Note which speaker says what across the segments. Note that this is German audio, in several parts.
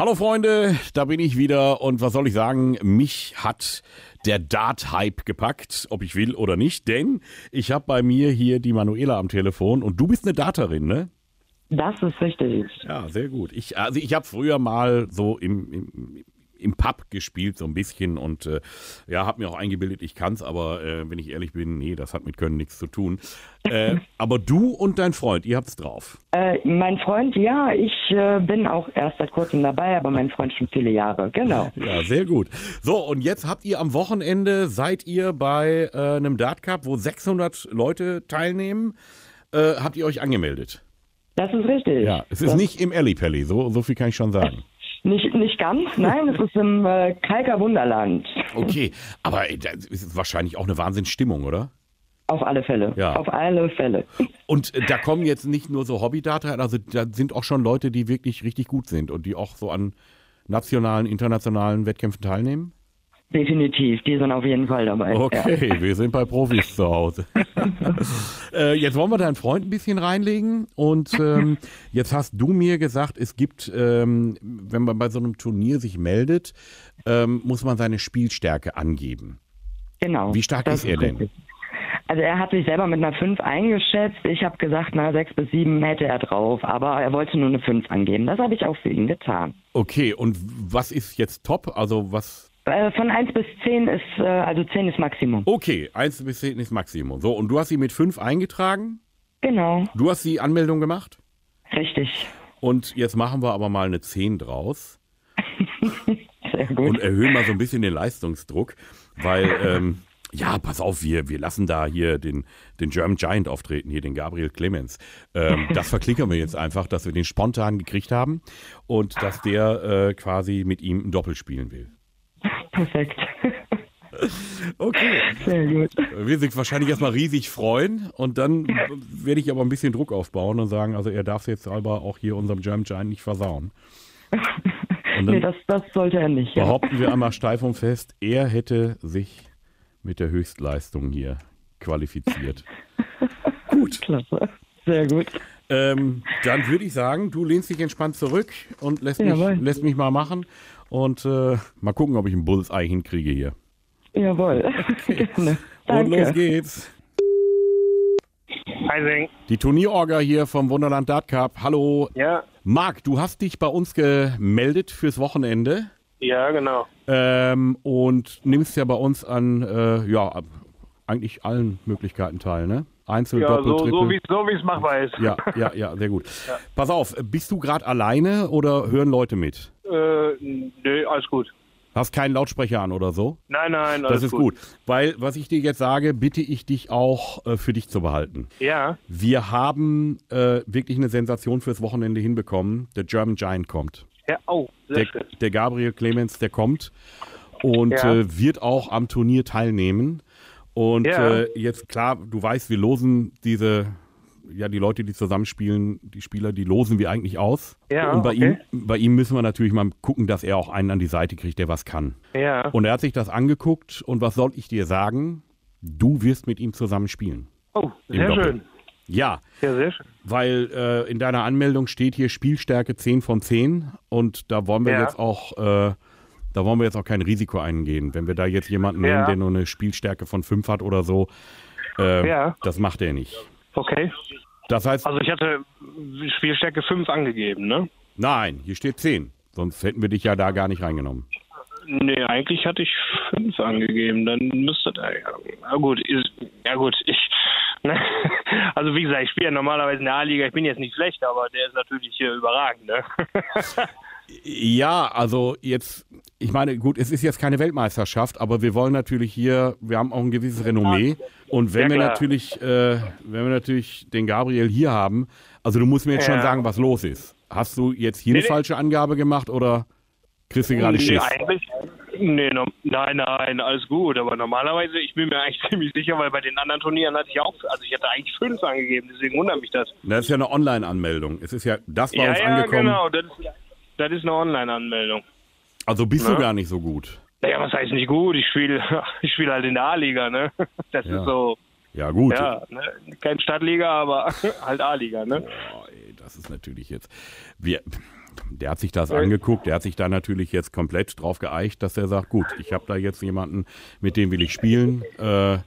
Speaker 1: Hallo Freunde, da bin ich wieder und was soll ich sagen, mich hat der Dart-Hype gepackt, ob ich will oder nicht, denn ich habe bei mir hier die Manuela am Telefon und du bist eine Darterin, ne?
Speaker 2: Das ist richtig.
Speaker 1: Ja, sehr gut. Ich, also ich habe früher mal so im, im, im Pub gespielt, so ein bisschen und äh, ja, habe mir auch eingebildet, ich kann's, aber äh, wenn ich ehrlich bin, nee, das hat mit Können nichts zu tun. Äh, aber du und dein Freund, ihr habt's drauf.
Speaker 2: Äh, mein Freund, ja, ich äh, bin auch erst seit kurzem dabei, aber mein Freund schon viele Jahre, genau.
Speaker 1: Ja, sehr gut. So, und jetzt habt ihr am Wochenende, seid ihr bei äh, einem Dart Cup, wo 600 Leute teilnehmen, habt ihr euch angemeldet?
Speaker 2: Das ist richtig.
Speaker 1: Ja, es ist
Speaker 2: das
Speaker 1: nicht im Ellipelli, so, so viel kann ich schon sagen.
Speaker 2: Nicht, nicht ganz, nein, es ist im äh, Kalker Wunderland.
Speaker 1: Okay, aber äh, das ist wahrscheinlich auch eine Wahnsinnsstimmung, oder?
Speaker 2: Auf alle Fälle.
Speaker 1: Ja.
Speaker 2: Auf alle Fälle.
Speaker 1: Und äh, da kommen jetzt nicht nur so Hobby-Data, also da sind auch schon Leute, die wirklich richtig gut sind und die auch so an nationalen, internationalen Wettkämpfen teilnehmen?
Speaker 2: Definitiv, die sind auf jeden Fall dabei.
Speaker 1: Okay, wir sind bei Profis zu Hause. äh, jetzt wollen wir deinen Freund ein bisschen reinlegen und ähm, jetzt hast du mir gesagt, es gibt, ähm, wenn man bei so einem Turnier sich meldet, ähm, muss man seine Spielstärke angeben.
Speaker 2: Ja. Genau.
Speaker 1: Wie stark ist er denn?
Speaker 2: Also er hat sich selber mit einer 5 eingeschätzt. Ich habe gesagt, na 6 bis 7 hätte er drauf, aber er wollte nur eine 5 angeben. Das habe ich auch für ihn getan.
Speaker 1: Okay, und was ist jetzt top? Also was?
Speaker 2: Äh, von 1 bis 10 ist, äh, also 10 ist Maximum.
Speaker 1: Okay, 1 bis 10 ist Maximum. So, und du hast sie mit 5 eingetragen?
Speaker 2: Genau,
Speaker 1: Du hast die Anmeldung gemacht?
Speaker 2: richtig.
Speaker 1: Und jetzt machen wir aber mal eine 10 draus.
Speaker 2: Sehr gut.
Speaker 1: und erhöhen mal so ein bisschen den Leistungsdruck, weil, ähm, ja, pass auf, wir, wir lassen da hier den, den German Giant auftreten, hier den Gabriel Clemens. Ähm, das verklickern wir jetzt einfach, dass wir den spontan gekriegt haben und dass der äh, quasi mit ihm ein Doppel spielen will.
Speaker 2: Perfekt.
Speaker 1: Okay.
Speaker 2: Sehr gut.
Speaker 1: Wir sich wahrscheinlich erstmal riesig freuen und dann werde ich aber ein bisschen Druck aufbauen und sagen, also er darf jetzt aber auch hier unserem German Giant nicht versauen. Und
Speaker 2: Nee, das, das sollte er nicht. Ja.
Speaker 1: behaupten wir einmal steif und fest, er hätte sich mit der Höchstleistung hier qualifiziert. Gut.
Speaker 2: Klasse. Sehr gut.
Speaker 1: Ähm, dann würde ich sagen, du lehnst dich entspannt zurück und lässt, mich, lässt mich mal machen und äh, mal gucken, ob ich ein Bullseye hinkriege hier.
Speaker 2: Jawohl. Gerne.
Speaker 1: Und los
Speaker 2: Danke.
Speaker 1: geht's.
Speaker 3: Heising.
Speaker 1: Die Turnierorga hier vom Wunderland Dart Cup. Hallo.
Speaker 3: Ja,
Speaker 1: Marc, du hast dich bei uns gemeldet fürs Wochenende
Speaker 3: ja, genau.
Speaker 1: ähm, und nimmst ja bei uns an, äh, ja, eigentlich allen Möglichkeiten teil, ne? Einzel,
Speaker 3: Ja,
Speaker 1: Doppel,
Speaker 3: so,
Speaker 1: Triple.
Speaker 3: so wie so es machbar ist.
Speaker 1: ja, ja, ja, sehr gut. Pass auf, bist du gerade alleine oder hören Leute mit?
Speaker 3: Äh, nö, alles gut.
Speaker 1: Hast keinen Lautsprecher an oder so?
Speaker 3: Nein, nein,
Speaker 1: Das
Speaker 3: alles
Speaker 1: ist gut. Weil, was ich dir jetzt sage, bitte ich dich auch äh, für dich zu behalten.
Speaker 3: Ja,
Speaker 1: Wir haben äh, wirklich eine Sensation fürs Wochenende hinbekommen. Der German Giant kommt.
Speaker 3: ja, oh, sehr
Speaker 1: Der,
Speaker 3: schön.
Speaker 1: der Gabriel Clemens, der kommt und
Speaker 3: Ja.
Speaker 1: äh, wird auch am Turnier teilnehmen. Und
Speaker 3: Ja.
Speaker 1: äh, jetzt klar, du weißt, wir losen diese, ja, die Leute, die zusammenspielen, die Spieler, die losen wir eigentlich aus.
Speaker 3: Ja,
Speaker 1: und bei
Speaker 3: okay.
Speaker 1: ihm, bei ihm müssen wir natürlich mal gucken, dass er auch einen an die Seite kriegt, der was kann.
Speaker 3: Ja,
Speaker 1: Und er hat sich das angeguckt und was soll ich dir sagen? Du wirst mit ihm zusammen spielen.
Speaker 3: oh, sehr
Speaker 1: Doppel.
Speaker 3: schön.
Speaker 1: Ja,
Speaker 3: Ja, sehr schön.
Speaker 1: weil äh, in deiner Anmeldung steht hier Spielstärke 10 von 10 und da wollen wir
Speaker 3: Ja.
Speaker 1: jetzt auch, äh, da wollen wir jetzt auch kein Risiko eingehen. Wenn wir da jetzt jemanden
Speaker 3: Ja.
Speaker 1: nehmen, der nur eine Spielstärke von 5 hat oder so, äh,
Speaker 3: Ja.
Speaker 1: das macht er nicht.
Speaker 3: Okay.
Speaker 1: Das heißt,
Speaker 3: Also ich hatte Spielstärke 5 angegeben, ne?
Speaker 1: nein, hier steht 10. Sonst hätten wir dich ja da gar nicht reingenommen.
Speaker 3: Nee, eigentlich hatte ich 5 angegeben. Dann müsste da. Ja, na gut, ist, ja gut, ich. Ne? Also wie gesagt, ich spiele ja normalerweise in der A-Liga. Ich bin jetzt nicht schlecht, aber der ist natürlich hier überragend, ne?
Speaker 1: Ja, also jetzt, ich meine, gut, es ist jetzt keine Weltmeisterschaft, aber wir wollen natürlich hier, wir haben auch ein gewisses Renommee. Und wenn
Speaker 3: Ja,
Speaker 1: wir natürlich, äh, wenn wir natürlich den Gabriel hier haben, also du musst mir jetzt schon
Speaker 3: Ja.
Speaker 1: sagen, was los ist. Hast du jetzt hier
Speaker 3: Nee,
Speaker 1: eine falsche Angabe gemacht oder kriegst du gerade
Speaker 3: nee,
Speaker 1: Schiss?
Speaker 3: eigentlich. Nee, no, nein, nein, alles gut. Aber normalerweise, ich bin mir eigentlich ziemlich sicher, weil bei den anderen Turnieren hatte ich auch, also ich hatte eigentlich fünf angegeben, deswegen wundert mich das.
Speaker 1: Das ist ja eine Online-Anmeldung. Es ist ja das bei
Speaker 3: ja,
Speaker 1: uns
Speaker 3: ja,
Speaker 1: angekommen.
Speaker 3: genau, das ist, das ist eine Online-Anmeldung.
Speaker 1: Also bist du
Speaker 3: Na?
Speaker 1: gar nicht so gut.
Speaker 3: Naja, was heißt nicht gut? Ich spiele ich spiel halt in der A-Liga, ne? Das
Speaker 1: Ja.
Speaker 3: ist so,
Speaker 1: Ja, gut.
Speaker 3: ja, ne? kein Stadtliga, aber halt A-Liga, ne?
Speaker 1: Boah, ey, das ist natürlich jetzt. Wir, der hat sich das angeguckt, der hat sich da natürlich jetzt komplett drauf geeicht, dass er sagt, gut, ich habe da jetzt jemanden, mit dem will ich spielen. Äh,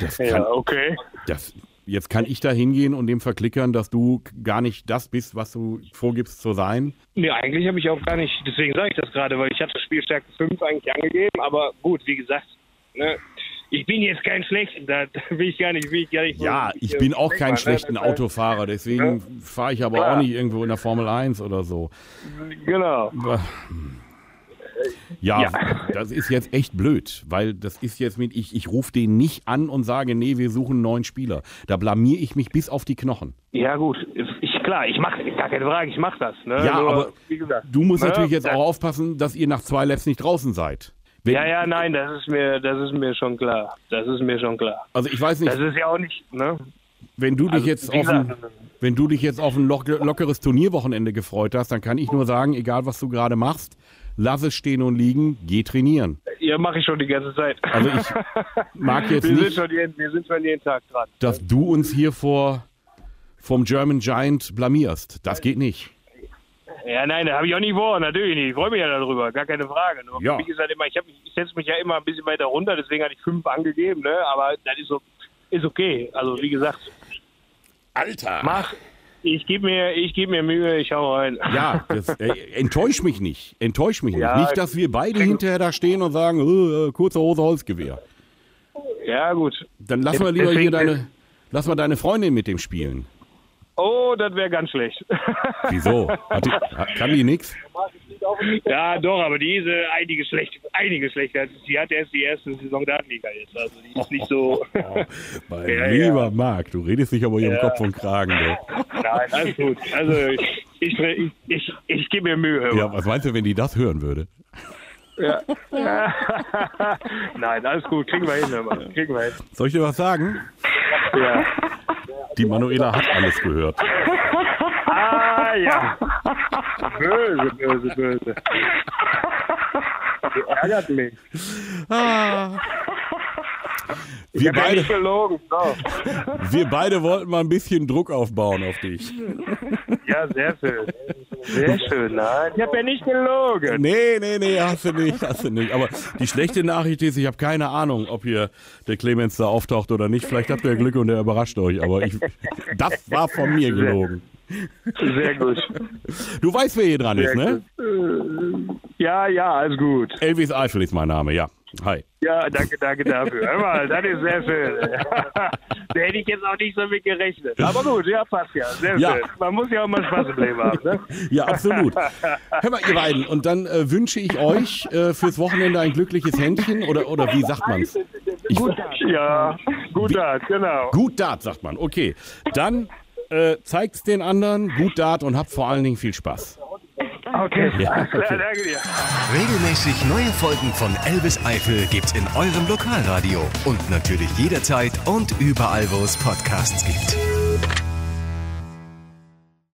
Speaker 1: das kann,
Speaker 3: ja, okay.
Speaker 1: Das, jetzt kann ich da hingehen und dem verklickern, dass du gar nicht das bist, was du vorgibst zu sein.
Speaker 3: Nee, eigentlich habe ich auch gar nicht, deswegen sage ich das gerade, weil ich hatte Spielstärke 5 eigentlich angegeben, aber gut, wie gesagt, ne, ich bin jetzt kein schlechter, da will ich gar nicht, will ich gar nicht.
Speaker 1: Ja, ich bin auch kein schlechter ne? Autofahrer, deswegen ja. fahre ich aber Klar. auch nicht irgendwo in der Formel 1 oder so.
Speaker 3: Genau.
Speaker 1: Ja, ja, das ist jetzt echt blöd, weil das ist jetzt mit, ich, ich rufe den nicht an und sage, nee, wir suchen einen neuen Spieler. Da blamier ich mich bis auf die Knochen.
Speaker 3: Ja, gut, ich, klar, ich mache, gar keine Frage, ich mache das. Ne?
Speaker 1: Ja, Nur, aber gesagt, du musst ne? natürlich jetzt auch aufpassen, dass ihr nach zwei Laps nicht draußen seid.
Speaker 3: Wenn, ja, ja, nein, das ist mir, das ist mir schon klar. Das ist mir schon klar.
Speaker 1: Also ich weiß nicht.
Speaker 3: Das ist ja auch nicht, ne?
Speaker 1: Wenn du dich also, jetzt auf ein, wenn du dich jetzt auf ein lockeres Turnierwochenende gefreut hast, dann kann ich nur sagen, egal was du gerade machst, lass es stehen und liegen, geh trainieren.
Speaker 3: Ja, mache ich schon die ganze Zeit.
Speaker 1: Also ich mag jetzt
Speaker 3: wir
Speaker 1: nicht,
Speaker 3: sind schon jeden, wir sind schon jeden Tag dran.
Speaker 1: dass du uns hier vor vom German Giant blamierst. Das geht nicht.
Speaker 3: Ja, nein, das habe ich auch nicht vor, natürlich nicht. Ich freue mich ja darüber, gar keine Frage. Nur ja. Wie gesagt, immer, ich, ich setze mich ja immer ein bisschen weiter runter, deswegen hatte ich fünf angegeben, ne? aber das ist, so, ist okay. Also wie gesagt,
Speaker 1: Alter!
Speaker 3: Mach, ich gebe mir, geb mir Mühe, ich hau rein.
Speaker 1: Ja, das, äh, enttäusch mich nicht. Enttäusch mich ja, nicht. Nicht, dass wir beide hinterher da stehen und sagen, oh, äh, kurze Hose, Holzgewehr.
Speaker 3: Ja, gut.
Speaker 1: Dann lass mal lieber hier deine, lass mal deine Freundin mit dem spielen.
Speaker 3: Oh, das wäre ganz schlecht.
Speaker 1: Wieso? Die, kann die nichts?
Speaker 3: Ja, doch, aber die ist äh, einige schlecht, einige schlechter. Sie hat erst die erste Saison Datenliga jetzt. Also die ist nicht so.
Speaker 1: Oh, mein ja, lieber ja. Marc, du redest dich aber hier ja. im Kopf und Kragen. Du.
Speaker 3: Nein, alles gut. Also ich, ich, ich, ich, ich gebe mir Mühe.
Speaker 1: Ja, was meinst du, wenn die das hören würde?
Speaker 3: Ja. Nein, alles gut. Kriegen wir hin, Mann. Kriegen wir hin.
Speaker 1: Soll ich dir was sagen?
Speaker 3: Ja.
Speaker 1: Die Manuela hat alles gehört.
Speaker 3: Ah ja. Böse, böse, böse. Die ärgert mich.
Speaker 1: Ah. Wir beide,
Speaker 3: gelogen, no.
Speaker 1: wir beide wollten mal ein bisschen Druck aufbauen auf dich.
Speaker 3: Ja, sehr schön. Sehr schön, nein. Ich habe ja nicht gelogen.
Speaker 1: Nee, nee, nee, hast du nicht, hast du nicht. Aber die schlechte Nachricht ist, ich habe keine Ahnung, ob hier der Clemens da auftaucht oder nicht. Vielleicht habt ihr Glück und er überrascht euch. Aber ich, das war von mir gelogen.
Speaker 3: Sehr gut.
Speaker 1: Du weißt, wer hier dran Sehr ist, ne?
Speaker 3: Gut. Ja, ja, alles gut.
Speaker 1: Elvis Eifel ist mein Name, ja. Hi.
Speaker 3: Ja, danke, danke dafür. Hör mal, das ist sehr schön. da hätte ich jetzt auch nicht so mit gerechnet. Aber gut, ja, passt ja. Sehr ja. schön. Man muss ja auch mal Spaß im Leben haben. Ne?
Speaker 1: Ja, absolut. Hör mal, ihr beiden, und dann äh, wünsche ich euch äh, fürs Wochenende ein glückliches Händchen oder, oder wie sagt man es?
Speaker 3: Gut Dart. Ja, gut Dart, genau.
Speaker 1: Gut Dart, sagt man. Okay. Dann äh, zeigt den anderen, gut Dart und habt vor allen Dingen viel Spaß.
Speaker 3: Okay, ja, okay. danke dir.
Speaker 4: Regelmäßig neue Folgen von Elvis Eifel gibt's in eurem Lokalradio und natürlich jederzeit und überall, wo es Podcasts gibt.